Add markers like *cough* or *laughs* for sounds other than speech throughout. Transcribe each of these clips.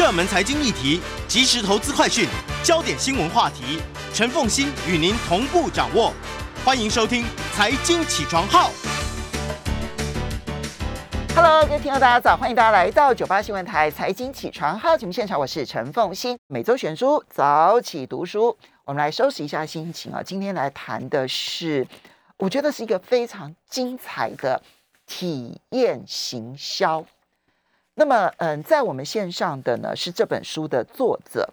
热门财经议题、即时投资快讯、焦点新闻话题，陈凤欣与您同步掌握。欢迎收听《财经起床号》。Hello，各位听众大家早，欢迎大家来到九八新闻台财经起床号节目现场，我是陈凤欣。每周选书早起读书，我们来收拾一下心情啊。今天来谈的是，我觉得是一个非常精彩的体验行销。那么，嗯，在我们线上的呢是这本书的作者，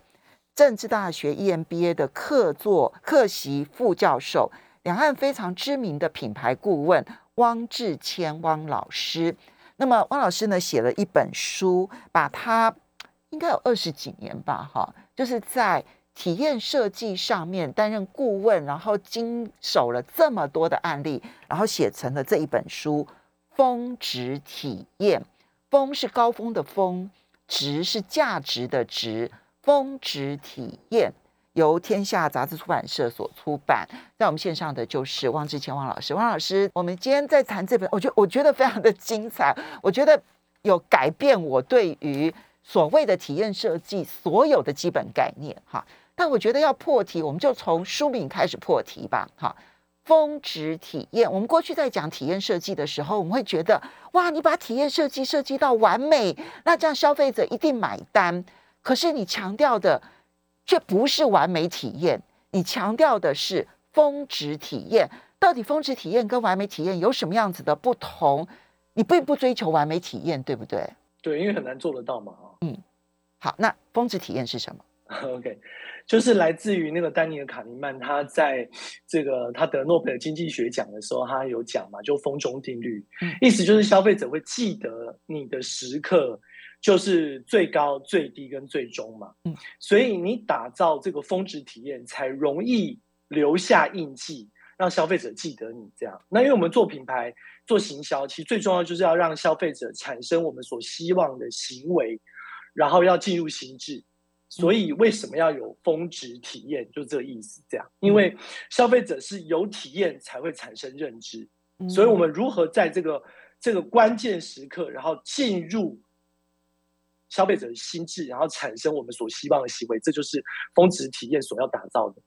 政治大学 EMBA 的客座客席副教授，两岸非常知名的品牌顾问汪志谦汪老师。那么汪老师呢写了一本书，把他应该有二十几年吧，哈，就是在体验设计上面担任顾问，然后经手了这么多的案例，然后写成了这一本书《峰值体验》。峰是高峰的峰，值是价值的值，峰值体验由天下杂志出版社所出版。在我们线上的就是汪志谦汪老师，汪老师，我们今天在谈这本，我觉我觉得非常的精彩，我觉得有改变我对于所谓的体验设计所有的基本概念哈。但我觉得要破题，我们就从书名开始破题吧，哈。峰值体验，我们过去在讲体验设计的时候，我们会觉得哇，你把体验设计设计到完美，那这样消费者一定买单。可是你强调的却不是完美体验，你强调的是峰值体验。到底峰值体验跟完美体验有什么样子的不同？你并不追求完美体验，对不对？对，因为很难做得到嘛。嗯好，那峰值体验是什么？*laughs* OK，就是来自于那个丹尼尔·卡尼曼，他在这个他得诺贝尔经济学奖的时候，他有讲嘛，就峰中定律，嗯意思就是消费者会记得你的时刻就是最高、最低跟最终嘛。嗯，所以你打造这个峰值体验，才容易留下印记，让消费者记得你这样。那因为我们做品牌、做行销，其实最重要就是要让消费者产生我们所希望的行为，然后要进入心智。所以为什么要有峰值体验？就这个意思，这样，因为消费者是有体验才会产生认知，嗯所以我们如何在这个这个关键时刻，然后进入消费者的心智，然后产生我们所希望的行为，这就是峰值体验所要打造的。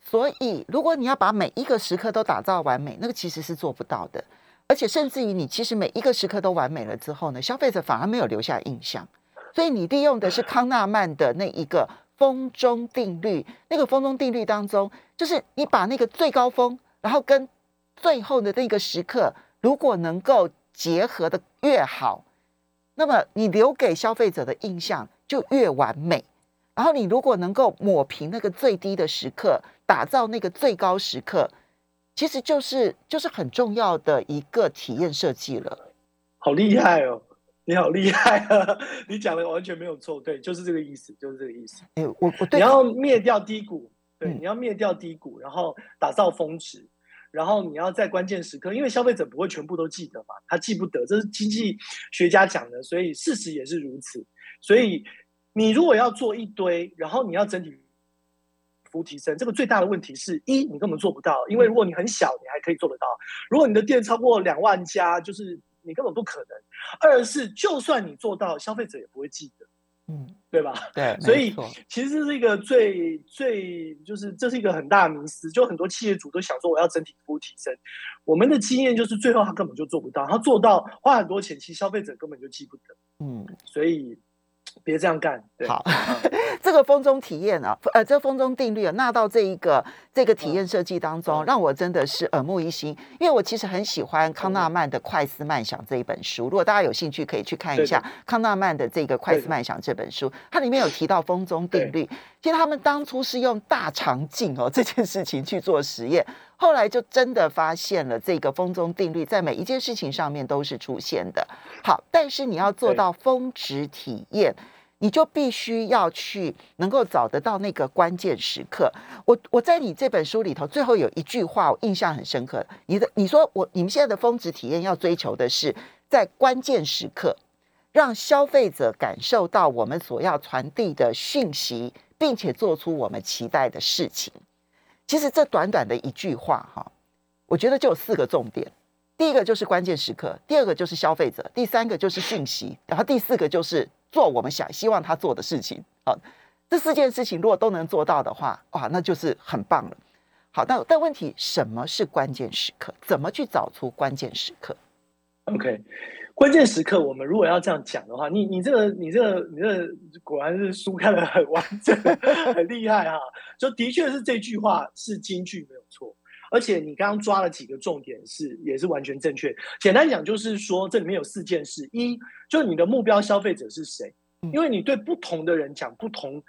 所以，如果你要把每一个时刻都打造完美，那个其实是做不到的。而且，甚至于你其实每一个时刻都完美了之后呢，消费者反而没有留下印象。所以，你利用的是康纳曼的那一个峰中定律。那个峰中定律当中，就是你把那个最高峰，然后跟最后的那个时刻，如果能够结合的越好，那么你留给消费者的印象就越完美。然后你如果能够抹平那个最低的时刻，打造那个最高时刻，其实就是就是很重要的一个体验设计了。好厉害哦！你好厉害啊！你讲的完全没有错，对，就是这个意思，就是这个意思。哎，我我对你要灭掉低谷，对，嗯你要灭掉低谷，然后打造峰值，然后你要在关键时刻，因为消费者不会全部都记得嘛，他记不得，这是经济学家讲的，所以事实也是如此。所以你如果要做一堆，然后你要整体服务提升，这个最大的问题是一，你根本做不到，因为如果你很小，你还可以做得到；如果你的店超过两万家，就是你根本不可能。二是就算你做到，消费者也不会记得，嗯，对吧？对，*laughs* 所以其实这是一个最最就是这是一个很大的迷思，就很多企业主都想说我要整体服务提升，我们的经验就是最后他根本就做不到，他做到花很多钱，其实消费者根本就记不得，嗯，所以别这样干。对，好，*laughs* 这个风中体验啊，呃，这风中定律啊，纳到这一个这个体验设计当中，嗯让我真的是耳目一新。因为我其实很喜欢康纳曼的《快思慢想》这一本书，如果大家有兴趣，可以去看一下康纳曼的这个《快思慢想》这本书，它里面有提到风中定律。其实他们当初是用大肠镜哦这件事情去做实验，后来就真的发现了这个风中定律在每一件事情上面都是出现的。好，但是你要做到峰值体验。你就必须要去能够找得到那个关键时刻。我我在你这本书里头最后有一句话我印象很深刻，你的你说我你们现在的峰值体验要追求的是在关键时刻让消费者感受到我们所要传递的讯息，并且做出我们期待的事情。其实这短短的一句话哈，我觉得就有四个重点。第一个就是关键时刻，第二个就是消费者，第三个就是讯息，然后第四个就是做我们想希望他做的事情啊。这四件事情如果都能做到的话，哇，那就是很棒了。好，那但问题什么是关键时刻？怎么去找出关键时刻？OK，关键时刻，我们如果要这样讲的话，你你这个你这个你这个果然是书看的很完整，很厉害哈。就的确是这句话是金句没有错，而且你刚刚抓了几个重点是也是完全正确。简单讲就是说，这里面有四件事：一，就是你的目标消费者是谁？因为你对不同的人讲不同。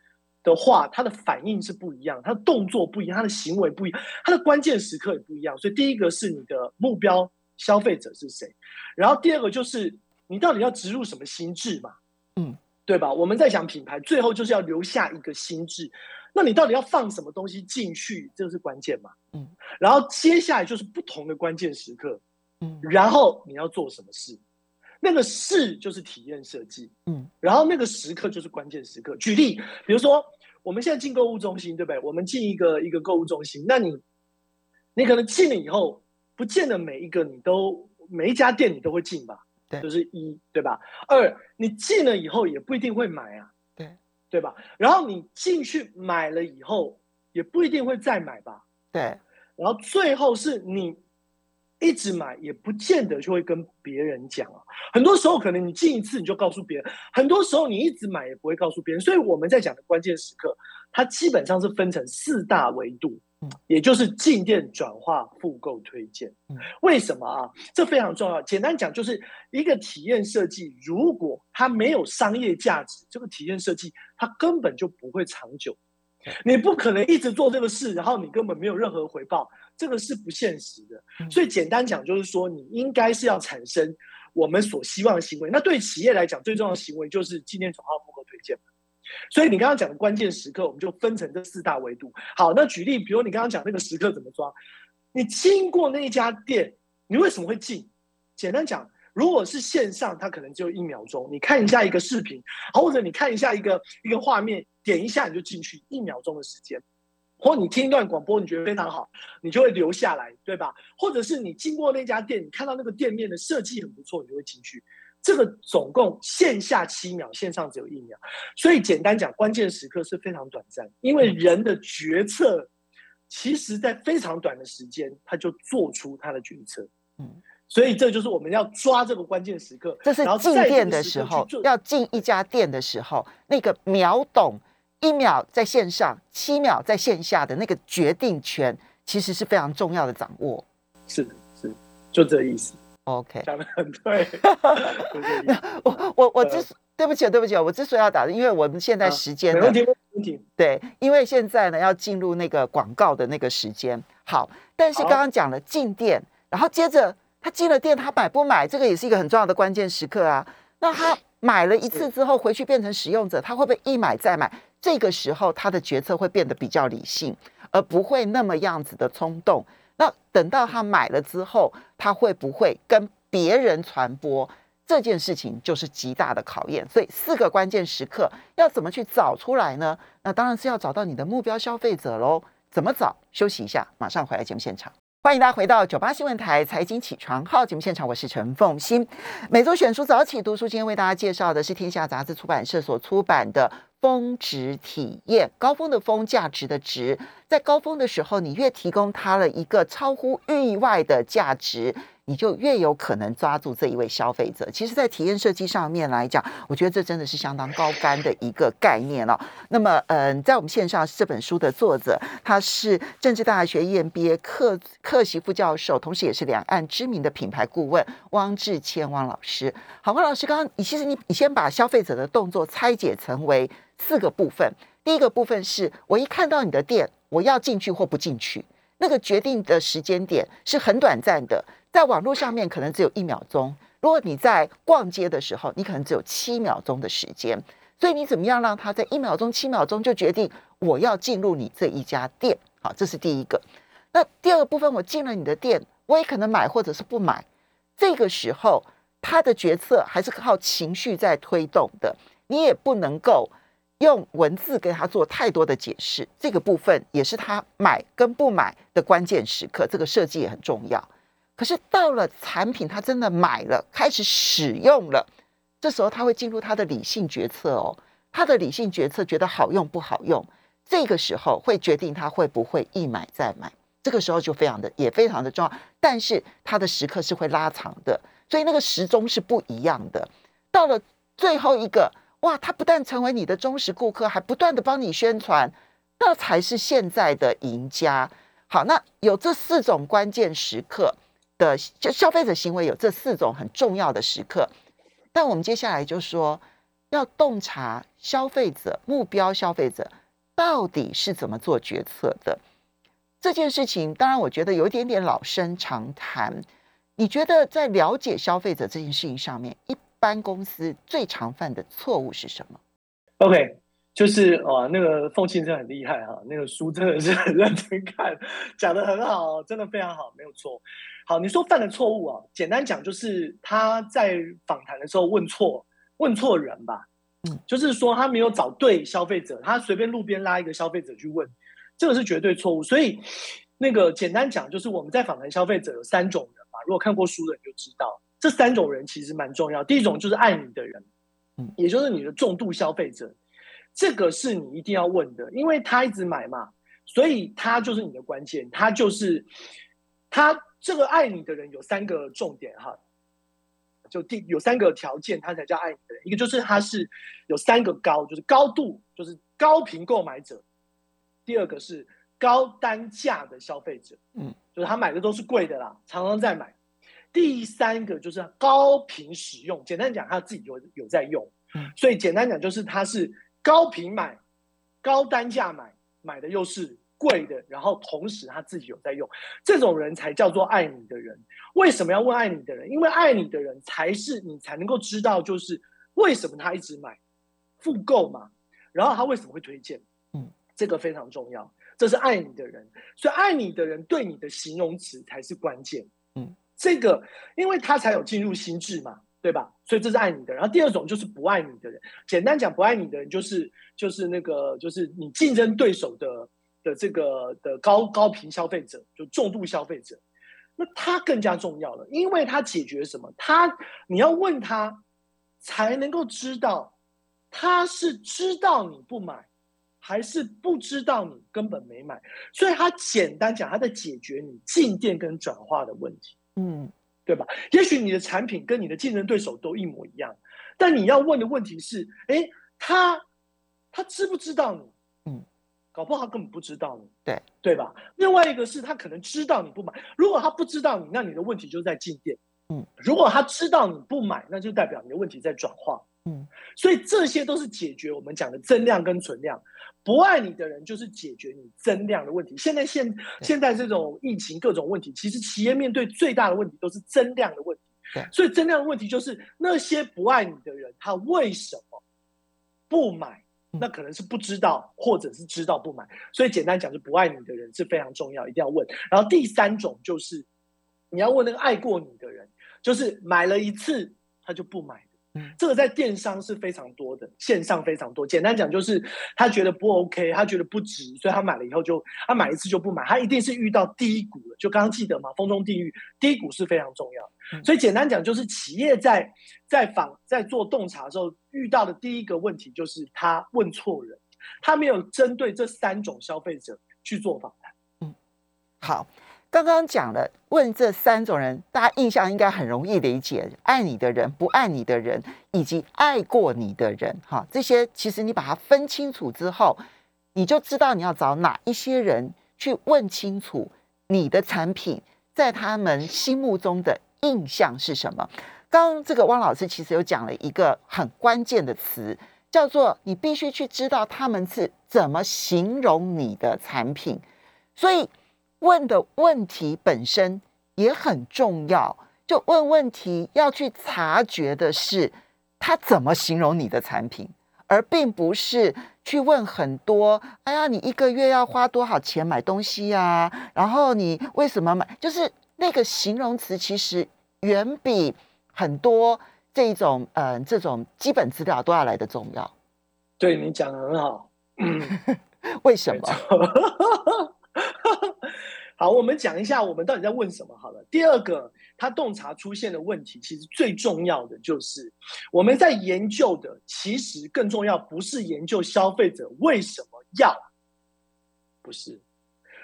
的话，他的反应是不一样，他的动作不一样，他的行为不一样，他的关键时刻也不一样。所以第一个是你的目标消费者是谁，然后第二个就是你到底要植入什么心智嘛，嗯，对吧？我们在讲品牌，最后就是要留下一个心智，那你到底要放什么东西进去，这个是关键嘛，嗯，然后接下来就是不同的关键时刻，嗯，然后你要做什么事。那个事就是体验设计，嗯，然后那个时刻就是关键时刻。举例，比如说我们现在进购物中心，对不对？我们进一个一个购物中心，那你你可能进了以后，不见得每一个你都每一家店你都会进吧？对，就是一对吧？二，你进了以后也不一定会买啊，对对吧？然后你进去买了以后，也不一定会再买吧？对，然后最后是你。一直买也不见得就会跟别人讲啊，很多时候可能你进一次你就告诉别人，很多时候你一直买也不会告诉别人。所以我们在讲的关键时刻，它基本上是分成四大维度，也就是进店转化、复购、推荐。为什么啊？这非常重要。简单讲，就是一个体验设计，如果它没有商业价值，这个体验设计它根本就不会长久。你不可能一直做这个事，然后你根本没有任何回报。这个是不现实的，所以简单讲就是说，你应该是要产生我们所希望的行为。那对企业来讲，最重要的行为就是进店转化、复购、推荐。所以你刚刚讲的关键时刻，我们就分成这四大维度。好，那举例，比如你刚刚讲那个时刻怎么抓？你经过那一家店，你为什么会进？简单讲，如果是线上，它可能只有一秒钟，你看一下一个视频，或者你看一下一个一个画面，点一下你就进去，一秒钟的时间。或你听一段广播，你觉得非常好，你就会留下来，对吧？或者是你经过那家店，你看到那个店面的设计很不错，你就会进去。这个总共线下七秒，线上只有一秒。所以简单讲，关键时刻是非常短暂，因为人的决策，其实在非常短的时间，他就做出他的决策。嗯，所以这就是我们要抓这个关键时刻。这是进店的时候，要进一家店的时候，那个秒懂。一秒在线上，七秒在线下的那个决定权，其实是非常重要的掌握。是的是，就这意思。OK，讲的很对。*laughs* 我我我之对不起对不起我之所以要打，因为我们现在时间没问题没问题。对，因为现在呢要进入那个广告的那个时间。好，但是刚刚讲了进店，然后接着他进了店，他买不买，这个也是一个很重要的关键时刻啊。那他买了一次之后，回去变成使用者，他会不会一买再买？这个时候，他的决策会变得比较理性，而不会那么样子的冲动。那等到他买了之后，他会不会跟别人传播这件事情，就是极大的考验。所以，四个关键时刻要怎么去找出来呢？那当然是要找到你的目标消费者喽。怎么找？休息一下，马上回来节目现场。欢迎大家回到九八新闻台财经起床号节目现场，我是陈凤欣。每周选书早起读书，今天为大家介绍的是天下杂志出版社所出版的。峰值体验，高峰的峰，价值的值，在高峰的时候，你越提供它了一个超乎意外的价值，你就越有可能抓住这一位消费者。其实，在体验设计上面来讲，我觉得这真的是相当高干的一个概念了。那么，嗯，在我们线上这本书的作者，他是政治大学 EMBA 客客席副教授，同时也是两岸知名的品牌顾问汪志谦汪老师。好，汪老师，刚刚你其实你你先把消费者的动作拆解成为。四个部分，第一个部分是我一看到你的店，我要进去或不进去，那个决定的时间点是很短暂的，在网络上面可能只有一秒钟。如果你在逛街的时候，你可能只有七秒钟的时间，所以你怎么样让他在一秒钟、七秒钟就决定我要进入你这一家店？好，这是第一个。那第二部分，我进了你的店，我也可能买或者是不买。这个时候，他的决策还是靠情绪在推动的，你也不能够。用文字给他做太多的解释，这个部分也是他买跟不买的关键时刻。这个设计也很重要。可是到了产品，他真的买了，开始使用了，这时候他会进入他的理性决策哦，他的理性决策觉得好用不好用，这个时候会决定他会不会一买再买。这个时候就非常的也非常的重要，但是他的时刻是会拉长的，所以那个时钟是不一样的。到了最后一个，哇，他不但成为你的忠实顾客，还不断的帮你宣传，那才是现在的赢家。好，那有这四种关键时刻的，就消费者行为有这四种很重要的时刻。但我们接下来就说，要洞察消费者目标消费者到底是怎么做决策的这件事情。当然，我觉得有一点点老生常谈。你觉得在了解消费者这件事情上面，一般公司最常犯的错误是什么？OK。就是哦，那个凤庆真的很厉害哈，那个书真的是很 *laughs* 认真看，讲的很好，真的非常好，没有错。好，你说犯的错误啊，简单讲就是他在访谈的时候问错，问错人吧。嗯，就是说他没有找对消费者，他随便路边拉一个消费者去问，这个是绝对错误。所以那个简单讲就是我们在访谈消费者有三种人嘛，如果看过书的人就知道，这三种人其实蛮重要。第一种就是爱你的人，嗯，也就是你的重度消费者。这个是你一定要问的，因为他一直买嘛，所以他就是你的关键。他就是他这个爱你的人有三个重点哈，就第有三个条件，他才叫爱你的人。一个就是他是有三个高，就是高度，就是高频购买者；第二个是高单价的消费者，嗯，就是他买的都是贵的啦，常常在买；第三个就是高频使用，简单讲他自己有有在用，嗯，所以简单讲就是他是。高频买，高单价买，买的又是贵的，然后同时他自己有在用，这种人才叫做爱你的人。为什么要问爱你的人？因为爱你的人才是你才能够知道，就是为什么他一直买，复购嘛。然后他为什么会推荐？嗯，这个非常重要。这是爱你的人，所以爱你的人对你的形容词才是关键。嗯，这个因为他才有进入心智嘛。对吧？所以这是爱你的。然后第二种就是不爱你的人。简单讲，不爱你的人就是就是那个就是你竞争对手的的这个的高高频消费者，就重度消费者。那他更加重要了，因为他解决什么？他你要问他，才能够知道他是知道你不买，还是不知道你根本没买。所以他简单讲，他在解决你进店跟转化的问题。嗯。对吧？也许你的产品跟你的竞争对手都一模一样，但你要问的问题是：哎，他他知不知道你？嗯，搞不好他根本不知道你。对对吧？另外一个是他可能知道你不买。如果他不知道你，那你的问题就在进店。嗯，如果他知道你不买，那就代表你的问题在转化。嗯，所以这些都是解决我们讲的增量跟存量。不爱你的人就是解决你增量的问题。现在现现在这种疫情各种问题，其实企业面对最大的问题都是增量的问题。对，所以增量的问题就是那些不爱你的人，他为什么不买？那可能是不知道，或者是知道不买。所以简单讲，就不爱你的人是非常重要，一定要问。然后第三种就是你要问那个爱过你的人，就是买了一次他就不买。这个在电商是非常多的，线上非常多。简单讲就是他觉得不 OK，他觉得不值，所以他买了以后就他买一次就不买，他一定是遇到低谷了。就刚刚记得嘛，风中地狱，低谷是非常重要。所以简单讲就是企业在在访在做洞察的时候遇到的第一个问题就是他问错人，他没有针对这三种消费者去做访谈。嗯，好。刚刚讲了，问这三种人，大家印象应该很容易理解：爱你的人、不爱你的人，以及爱过你的人。哈，这些其实你把它分清楚之后，你就知道你要找哪一些人去问清楚你的产品在他们心目中的印象是什么。刚这个汪老师其实有讲了一个很关键的词，叫做你必须去知道他们是怎么形容你的产品，所以。问的问题本身也很重要，就问问题要去察觉的是他怎么形容你的产品，而并不是去问很多。哎呀，你一个月要花多少钱买东西呀？然后你为什么买？就是那个形容词，其实远比很多这种嗯这种基本资料都要来的重要。对你讲的很好，嗯 *laughs* 为什么？*laughs* 好，我们讲一下我们到底在问什么好了。第二个，他洞察出现的问题，其实最重要的就是我们在研究的，其实更重要不是研究消费者为什么要，不是，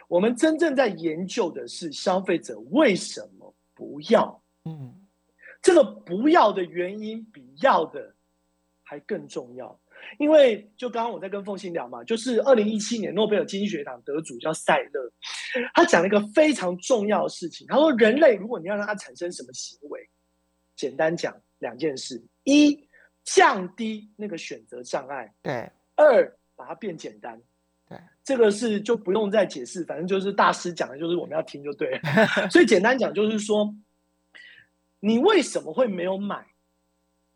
我们真正在研究的是消费者为什么不要。嗯，这个不要的原因比要的还更重要。因为就刚刚我在跟凤欣聊嘛，就是二零一七年诺贝尔经济学奖得主叫塞勒，他讲了一个非常重要的事情。他说，人类如果你要让它产生什么行为，简单讲两件事：一，降低那个选择障碍；对，二，把它变简单。对，这个是就不用再解释，反正就是大师讲的，就是我们要听就对了。所以简单讲就是说，你为什么会没有买？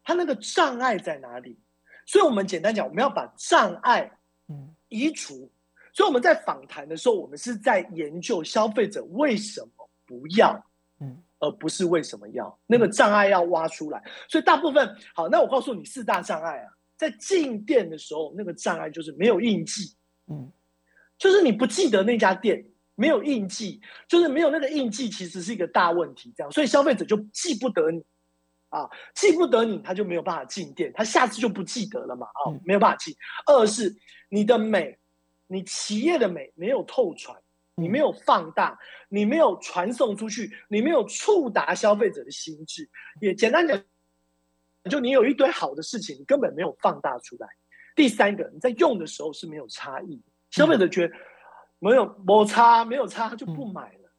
他那个障碍在哪里？所以，我们简单讲，我们要把障碍移除。所以我们在访谈的时候，我们是在研究消费者为什么不要，嗯，而不是为什么要。那个障碍要挖出来。所以大部分好，那我告诉你四大障碍啊，在进店的时候，那个障碍就是没有印记，嗯，就是你不记得那家店没有印记，就是没有那个印记，其实是一个大问题。这样，所以消费者就记不得你。啊，记不得你，他就没有办法进店，他下次就不记得了嘛。啊，没有办法进。二是你的美，你企业的美没有透传，你没有放大，你没有传送出去，你没有触达消费者的心智。也简单讲，就你有一堆好的事情，你根本没有放大出来。第三个，你在用的时候是没有差异，消费者觉得没有摩擦，没有差，他就不买了。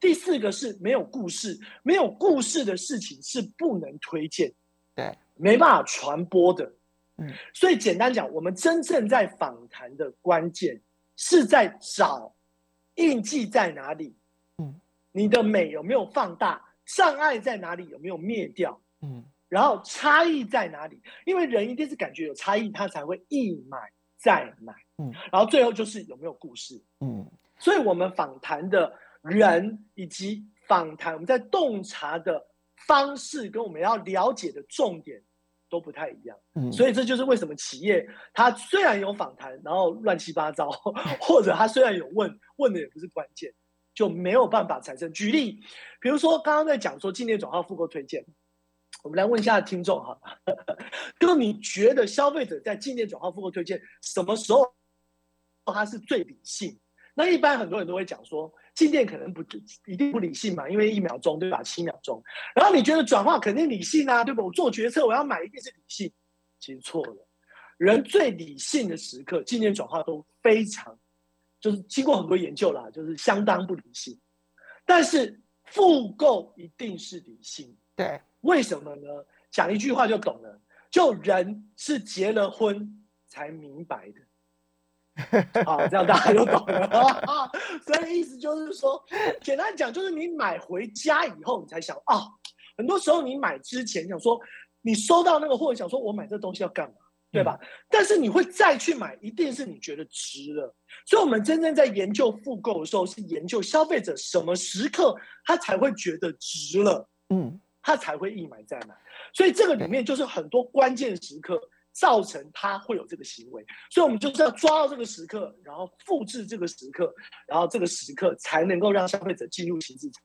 第四个是没有故事，没有故事的事情是不能推荐，对，没办法传播的。嗯，所以简单讲，我们真正在访谈的关键是在找印记在哪里，嗯，你的美有没有放大，障碍在哪里有没有灭掉，嗯，然后差异在哪里？因为人一定是感觉有差异，他才会一买再买，嗯，然后最后就是有没有故事，嗯，所以我们访谈的。人以及访谈，我们在洞察的方式跟我们要了解的重点都不太一样，嗯，所以这就是为什么企业它虽然有访谈，然后乱七八糟，*laughs* 或者它虽然有问，问的也不是关键，就没有办法产生。举例，比如说刚刚在讲说境内转化复购推荐，我们来问一下听众哈，就你觉得消费者在进店转化复购推荐什么时候他是最理性？那一般很多人都会讲说。进店可能不一定不理性嘛，因为一秒钟对吧？七秒钟，然后你觉得转化肯定理性啊，对吧？我做决策我要买一定是理性，其实错了。人最理性的时刻，进店转化都非常，就是经过很多研究啦，就是相当不理性。但是复购一定是理性，对？为什么呢？讲一句话就懂了，就人是结了婚才明白的。*laughs* 好，这样大家都懂了。*laughs* 所以意思就是说，简单讲，就是你买回家以后，你才想啊。很多时候你买之前想说，你收到那个货，想说我买这东西要干嘛，对吧？但是你会再去买，一定是你觉得值了。所以，我们真正在研究复购的时候，是研究消费者什么时刻他才会觉得值了，嗯，他才会一买再买。所以，这个里面就是很多关键时刻。造成他会有这个行为，所以我们就是要抓到这个时刻，然后复制这个时刻，然后这个时刻才能够让消费者进入新市场。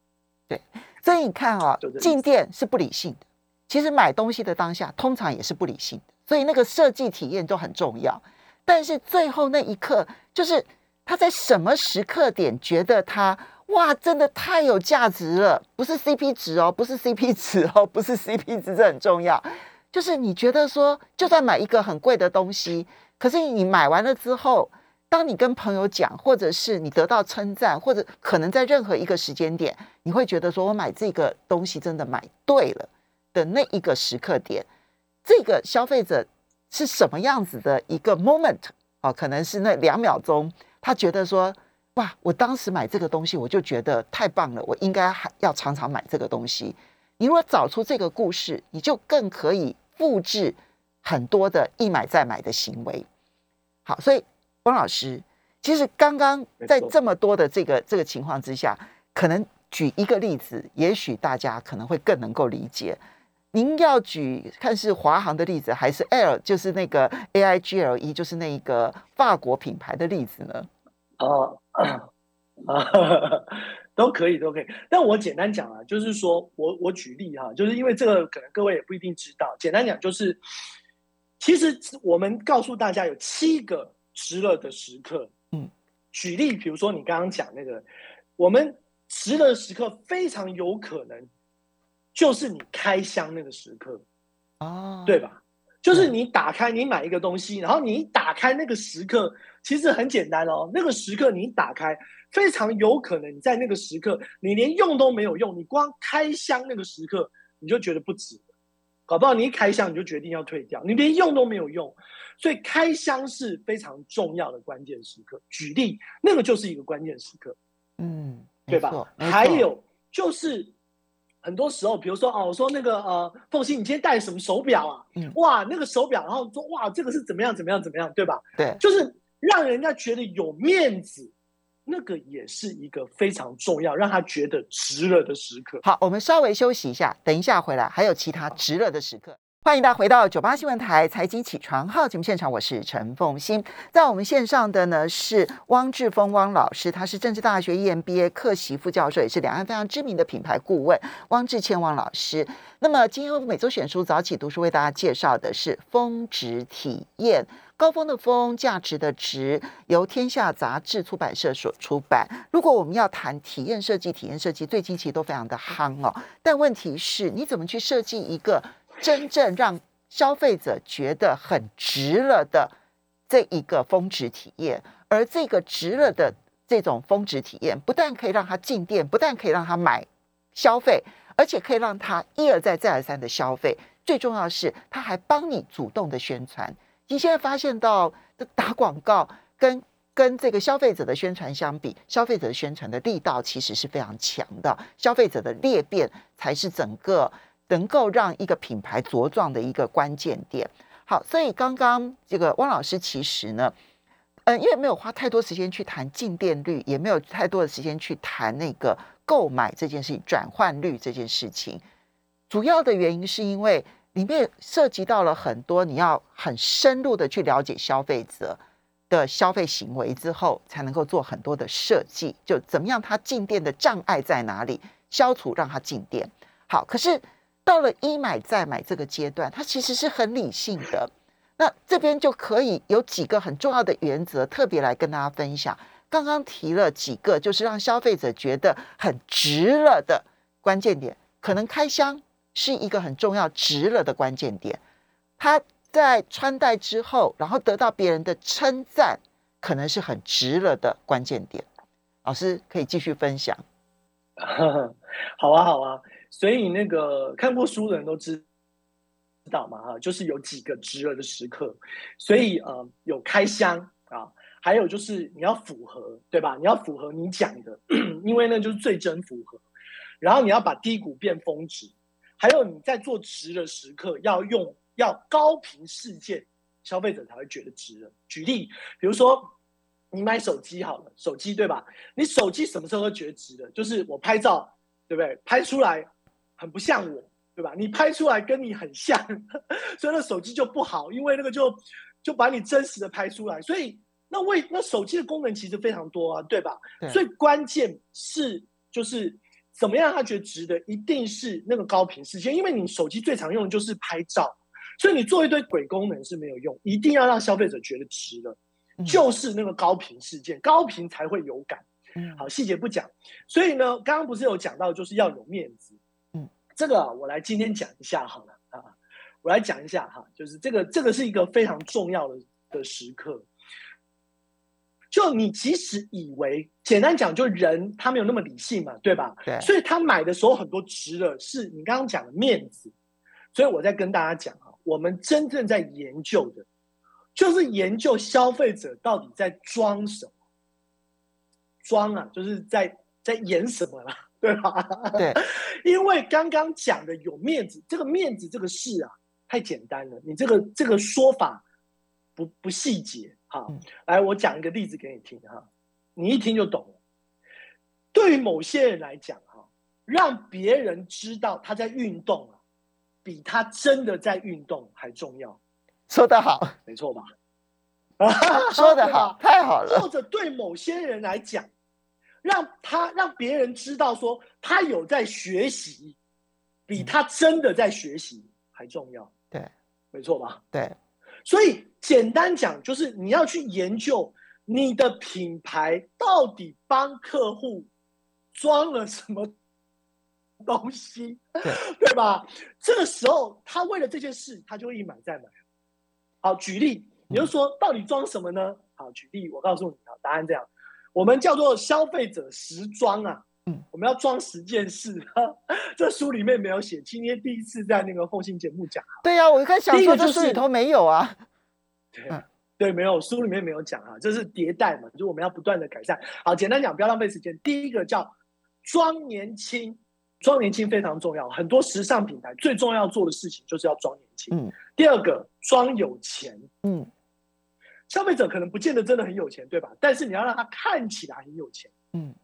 对，所以你看啊，进店是不理性的，其实买东西的当下通常也是不理性的，所以那个设计体验都很重要。但是最后那一刻，就是他在什么时刻点觉得他哇，真的太有价值了，不是 CP 值哦，不是 CP 值哦，不是 CP 值，这很重要。就是你觉得说，就算买一个很贵的东西，可是你买完了之后，当你跟朋友讲，或者是你得到称赞，或者可能在任何一个时间点，你会觉得说我买这个东西真的买对了的那一个时刻点，这个消费者是什么样子的一个 moment 啊？可能是那两秒钟，他觉得说，哇，我当时买这个东西，我就觉得太棒了，我应该还要常常买这个东西。你如果找出这个故事，你就更可以。复制很多的一买再买的行为，好，所以汪老师，其实刚刚在这么多的这个这个情况之下，可能举一个例子，也许大家可能会更能够理解。您要举看是华航的例子，还是 L 就是那个 A I G L E 就是那一个法国品牌的例子呢？哦，啊，*laughs* 都可以，都可以。但我简单讲啊，就是说我我举例哈，就是因为这个可能各位也不一定知道。简单讲就是，其实我们告诉大家有七个值了的时刻。嗯，举例，比如说你刚刚讲那个，我们值了的时刻非常有可能就是你开箱那个时刻，哦，对吧？就是你打开，你买一个东西，然后你打开那个时刻，其实很简单哦。那个时刻你打开，非常有可能你在那个时刻，你连用都没有用，你光开箱那个时刻，你就觉得不值搞不好你一开箱你就决定要退掉，你连用都没有用。所以开箱是非常重要的关键时刻。举例，那个就是一个关键时刻，嗯，对吧？还有就是。很多时候，比如说哦，我说那个呃，凤欣，你今天戴什么手表啊？嗯，哇，那个手表，然后说哇，这个是怎么样怎么样怎么样，对吧？对，就是让人家觉得有面子，那个也是一个非常重要，让他觉得值了的时刻。好，我们稍微休息一下，等一下回来还有其他值了的时刻。欢迎大家回到九八新闻台财经起床号节目现场，我是陈凤欣。在我们线上的呢是汪志峰汪老师，他是政治大学 EMBA 客席副教授，也是两岸非常知名的品牌顾问汪志谦汪老师。那么今天每周选书早起读书为大家介绍的是峰值体验，高峰的峰，价值的值，由天下杂志出版社所出版。如果我们要谈体验设计，体验设计最近其实都非常的夯哦，但问题是你怎么去设计一个？真正让消费者觉得很值了的这一个峰值体验，而这个值了的这种峰值体验，不但可以让他进店，不但可以让他买消费，而且可以让他一而再、再而三的消费。最重要的是，他还帮你主动的宣传。你现在发现到打广告跟跟这个消费者的宣传相比，消费者的宣传的力道其实是非常强的，消费者的裂变才是整个。能够让一个品牌茁壮的一个关键点。好，所以刚刚这个汪老师其实呢，嗯，因为没有花太多时间去谈进店率，也没有太多的时间去谈那个购买这件事情、转换率这件事情。主要的原因是因为里面涉及到了很多你要很深入的去了解消费者的消费行为之后，才能够做很多的设计，就怎么样他进店的障碍在哪里，消除让他进店。好，可是。到了一买再买这个阶段，它其实是很理性的。那这边就可以有几个很重要的原则，特别来跟大家分享。刚刚提了几个，就是让消费者觉得很值了的关键点。可能开箱是一个很重要值了的关键点。他在穿戴之后，然后得到别人的称赞，可能是很值了的关键点。老师可以继续分享。*laughs* 好啊，好啊。所以那个看过书的人都知知道嘛哈，就是有几个值了的时刻，所以呃有开箱啊，还有就是你要符合对吧？你要符合你讲的，*clears throat* 因为那就是最真符合。然后你要把低谷变峰值，还有你在做值的时刻要用要高频事件，消费者才会觉得值了。举例，比如说你买手机好了，手机对吧？你手机什么时候会觉得值的？就是我拍照，对不对？拍出来。很不像我，对吧？你拍出来跟你很像，*laughs* 所以那手机就不好，因为那个就就把你真实的拍出来。所以那为那手机的功能其实非常多啊，对吧？所以关键是就是怎么样他觉得值得，一定是那个高频事件，因为你手机最常用的就是拍照，所以你做一堆鬼功能是没有用，一定要让消费者觉得值的，*laughs* 就是那个高频事件，高频才会有感。好，细节不讲。所以呢，刚刚不是有讲到，就是要有面子。这个我来今天讲一下好了啊，我来讲一下哈，就是这个这个是一个非常重要的的时刻。就你即使以为简单讲，就人他没有那么理性嘛，对吧？对。所以他买的时候很多值的，是你刚刚讲的面子。所以我在跟大家讲啊，我们真正在研究的，就是研究消费者到底在装什么，装啊，就是在在演什么啦。对吧？对，*laughs* 因为刚刚讲的有面子，这个面子这个事啊，太简单了。你这个这个说法不不细节哈。来，我讲一个例子给你听哈，你一听就懂了。对于某些人来讲哈，让别人知道他在运动啊，比他真的在运动还重要。说得好，没错吧？说得好，*laughs* 太好了。或者对某些人来讲。让他让别人知道说他有在学习，比他真的在学习还重要。对，没错吧？对，所以简单讲，就是你要去研究你的品牌到底帮客户装了什么东西，对 *laughs* 吧？这个时候，他为了这件事，他就会一买再买。好，举例，你就说到底装什么呢？好，举例，我告诉你啊，答案这样，我们叫做消费者时装啊。嗯，我们要装十件事，这书里面没有写。今天第一次在那个奉信节目讲。对呀，我一开始想说这书里头没有啊。对，对，没有，书里面没有讲啊，这是迭代嘛，就是我们要不断的改善。好，简单讲，不要浪费时间。第一个叫装年轻，装年轻非常重要。很多时尚品牌最重要做的事情就是要装年轻。嗯。第二个，装有钱。嗯。消费者可能不见得真的很有钱，对吧？但是你要让他看起来很有钱。嗯。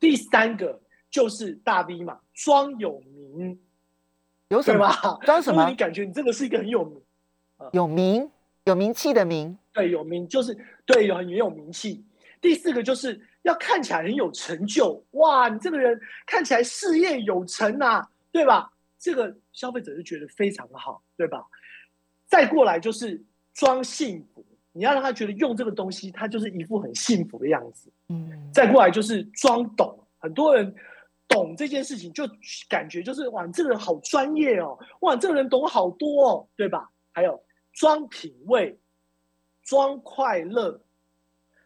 第三个就是大 V 嘛，装有名，有什么？装什么？你感觉你这个是一个很有名，有名有名气的名，对，有名就是对，有很有名气。第四个就是要看起来很有成就，哇，你这个人看起来事业有成啊，对吧？这个消费者就觉得非常好，对吧？再过来就是装幸福。你要让他觉得用这个东西，他就是一副很幸福的样子。嗯，再过来就是装懂，很多人懂这件事情，就感觉就是哇，这个人好专业哦，哇，这个人懂好多哦，对吧？还有装品味、装快乐，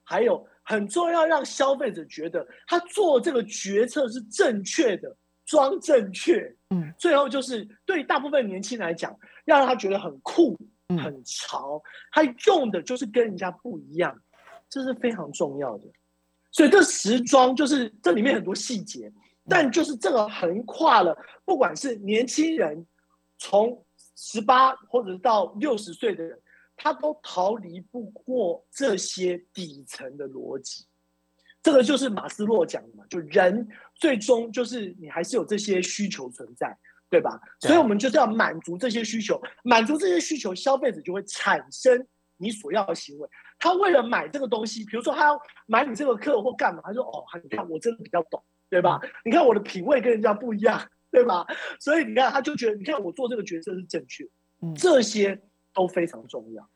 还有很重要，让消费者觉得他做这个决策是正确的，装正确。嗯，最后就是对大部分年轻人来讲，要让他觉得很酷。很潮，他用的就是跟人家不一样，这是非常重要的。所以这时装就是这里面很多细节，但就是这个横跨了，不管是年轻人，从十八或者是到六十岁的人，他都逃离不过这些底层的逻辑。这个就是马斯洛讲的嘛，就人最终就是你还是有这些需求存在。对吧？所以，我们就是要满足这些需求，满足这些需求，消费者就会产生你所要的行为。他为了买这个东西，比如说他要买你这个课或干嘛，他说：“哦，你看我真的比较懂，对吧？你看我的品味跟人家不一样，对吧？”所以你看，他就觉得，你看我做这个决策是正确，这些都非常重要。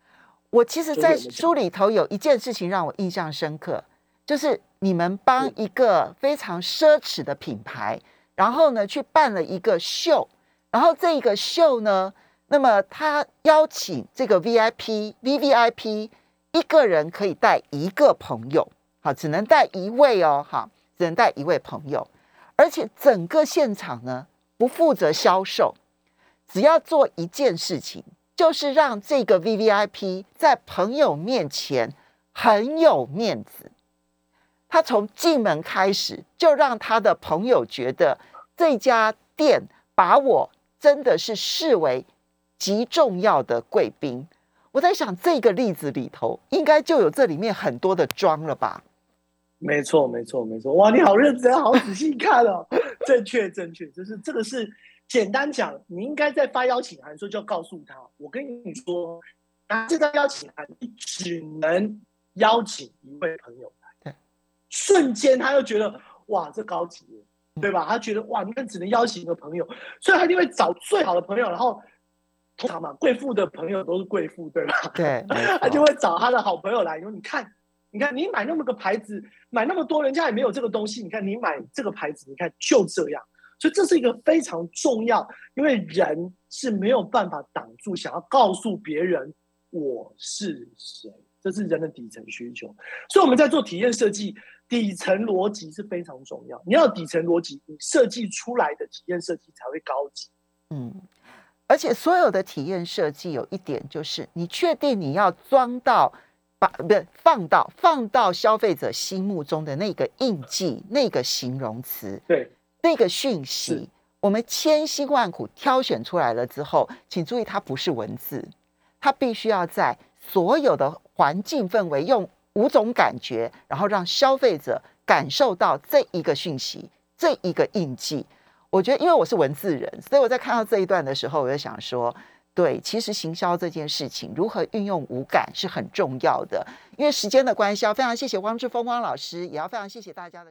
我其实，在书里头有一件事情让我印象深刻，就是你们帮一个非常奢侈的品牌。然后呢，去办了一个秀，然后这个秀呢，那么他邀请这个 VIP、VVIP 一个人可以带一个朋友，好，只能带一位哦，哈，只能带一位朋友，而且整个现场呢不负责销售，只要做一件事情，就是让这个 VVIP 在朋友面前很有面子。他从进门开始就让他的朋友觉得这家店把我真的是视为极重要的贵宾。我在想这个例子里头应该就有这里面很多的装了吧？没错，没错，没错。哇，你好认真，好仔细看哦。正确，正确，就是这个是简单讲，你应该在发邀请函的时候就要告诉他，我跟你说，拿这张邀请函，你只能邀请一位朋友。瞬间，他又觉得哇，这高级，对吧？他觉得哇，你看只能邀请一个朋友，所以他就会找最好的朋友。然后通常嘛，贵妇的朋友都是贵妇，对吧？对，*laughs* 他就会找他的好朋友来说：“你看，你看，你买那么个牌子，买那么多，人家也没有这个东西。你看，你买这个牌子，你看就这样。所以这是一个非常重要，因为人是没有办法挡住想要告诉别人我是谁，这是人的底层需求。所以我们在做体验设计。底层逻辑是非常重要，你要底层逻辑，你设计出来的体验设计才会高级。嗯，而且所有的体验设计有一点就是，你确定你要装到把不放到放到消费者心目中的那个印记、那个形容词，对那个讯息，我们千辛万苦挑选出来了之后，请注意，它不是文字，它必须要在所有的环境氛围用。五种感觉，然后让消费者感受到这一个讯息，这一个印记。我觉得，因为我是文字人，所以我在看到这一段的时候，我就想说，对，其实行销这件事情，如何运用五感是很重要的。因为时间的关系，要非常谢谢汪志峰汪老师，也要非常谢谢大家的。